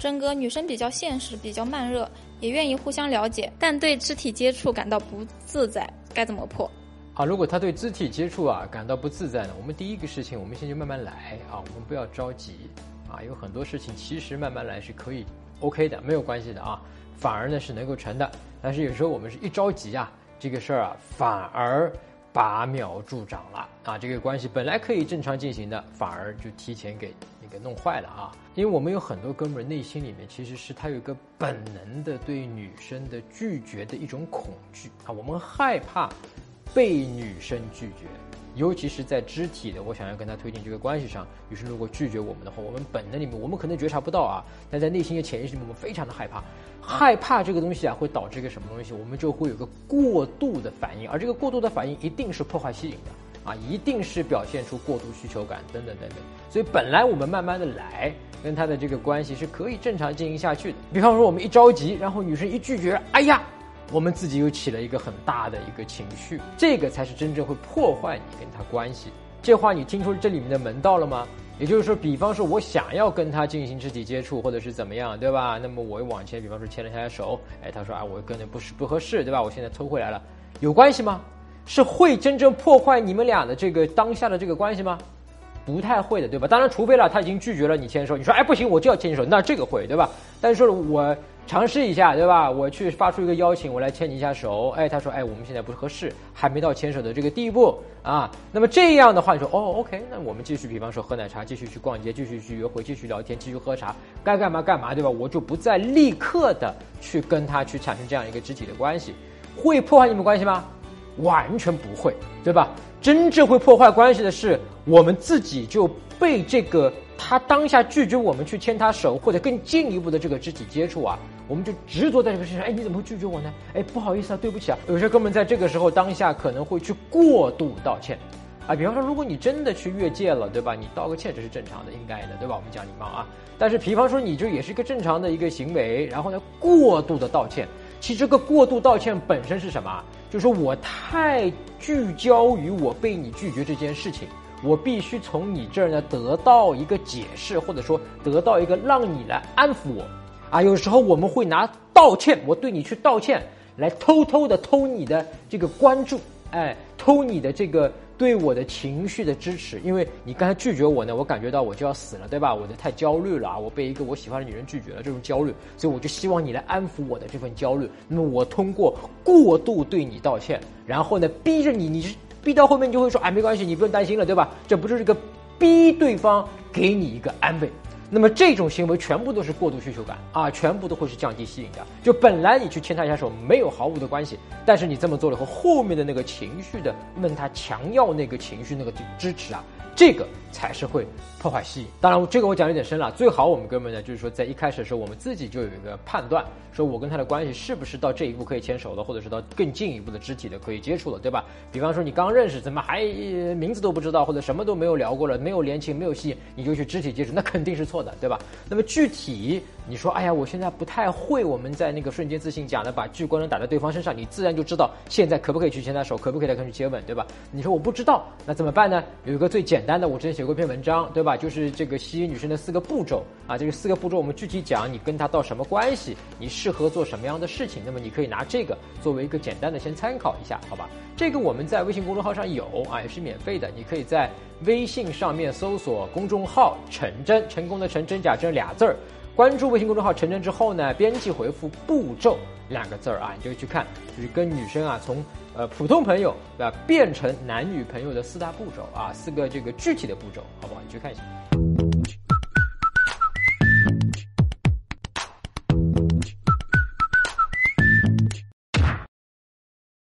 真哥，女生比较现实，比较慢热，也愿意互相了解，但对肢体接触感到不自在，该怎么破？好，如果他对肢体接触啊感到不自在呢，我们第一个事情，我们先就慢慢来啊，我们不要着急啊，有很多事情其实慢慢来是可以 OK 的，没有关系的啊，反而呢是能够成的。但是有时候我们是一着急啊，这个事儿啊反而。拔苗助长了啊！这个关系本来可以正常进行的，反而就提前给那个弄坏了啊！因为我们有很多哥们儿内心里面其实是他有一个本能的对女生的拒绝的一种恐惧啊，我们害怕被女生拒绝。尤其是在肢体的，我想要跟他推进这个关系上，女生如果拒绝我们的话，我们本能里面我们可能觉察不到啊，但在内心的潜意识里面，我们非常的害怕，害怕这个东西啊会导致一个什么东西，我们就会有个过度的反应，而这个过度的反应一定是破坏吸引的啊，一定是表现出过度需求感等等等等。所以本来我们慢慢的来，跟他的这个关系是可以正常进行下去的。比方说我们一着急，然后女生一拒绝，哎呀。我们自己又起了一个很大的一个情绪，这个才是真正会破坏你跟他关系。这话你听出这里面的门道了吗？也就是说，比方说我想要跟他进行肢体接触，或者是怎么样，对吧？那么我往前，比方说牵了他的手，哎，他说啊，我跟的不是不合适，对吧？我现在抽回来了，有关系吗？是会真正破坏你们俩的这个当下的这个关系吗？不太会的，对吧？当然，除非了他已经拒绝了你牵手，你说哎不行，我就要牵手，那这个会，对吧？但是说我。尝试一下，对吧？我去发出一个邀请，我来牵你一下手。哎，他说，哎，我们现在不合适，还没到牵手的这个地步啊。那么这样的话，你说，哦，OK，那我们继续，比方说喝奶茶，继续去逛街，继续去约会，继续聊天，继续喝茶，该干嘛干嘛，对吧？我就不再立刻的去跟他去产生这样一个肢体的关系，会破坏你们关系吗？完全不会，对吧？真正会破坏关系的是我们自己就被这个他当下拒绝我们去牵他手，或者更进一步的这个肢体接触啊。我们就执着在这个事情上，哎，你怎么会拒绝我呢？哎，不好意思啊，对不起啊。有些哥们在这个时候当下可能会去过度道歉，啊，比方说，如果你真的去越界了，对吧？你道个歉这是正常的，应该的，对吧？我们讲礼貌啊。但是，比方说，你就也是一个正常的一个行为，然后呢，过度的道歉，其实这个过度道歉本身是什么？就是说我太聚焦于我被你拒绝这件事情，我必须从你这儿呢得到一个解释，或者说得到一个让你来安抚我。啊，有时候我们会拿道歉，我对你去道歉，来偷偷的偷你的这个关注，哎，偷你的这个对我的情绪的支持，因为你刚才拒绝我呢，我感觉到我就要死了，对吧？我的太焦虑了啊，我被一个我喜欢的女人拒绝了，这种焦虑，所以我就希望你来安抚我的这份焦虑。那么我通过过度对你道歉，然后呢，逼着你，你是逼到后面你就会说，哎，没关系，你不用担心了，对吧？这不就是个逼对方给你一个安慰。那么这种行为全部都是过度需求感啊，全部都会是降低吸引的。就本来你去牵他一下手没有毫无的关系，但是你这么做了后，后面的那个情绪的问他强要那个情绪那个支持啊。这个才是会破坏吸引。当然，这个我讲有点深了。最好我们哥们呢，就是说在一开始的时候，我们自己就有一个判断，说我跟他的关系是不是到这一步可以牵手了，或者是到更进一步的肢体的可以接触了，对吧？比方说你刚认识，怎么还名字都不知道，或者什么都没有聊过了，没有联情，没有吸引，你就去肢体接触，那肯定是错的，对吧？那么具体你说，哎呀，我现在不太会，我们在那个瞬间自信讲的，把聚光灯打在对方身上，你自然就知道现在可不可以去牵他手，可不可以来跟去接吻，对吧？你说我不知道，那怎么办呢？有一个最简单。单的，我之前写过一篇文章，对吧？就是这个吸引女生的四个步骤啊，这个四个步骤我们具体讲，你跟她到什么关系，你适合做什么样的事情，那么你可以拿这个作为一个简单的先参考一下，好吧？这个我们在微信公众号上有啊，也是免费的，你可以在微信上面搜索公众号“陈真”，成功的陈真假真俩字儿，关注微信公众号“陈晨”之后呢，编辑回复“步骤”两个字儿啊，你就去看，就是跟女生啊从。呃，普通朋友对吧？变成男女朋友的四大步骤啊，四个这个具体的步骤，好不好？你去看一下。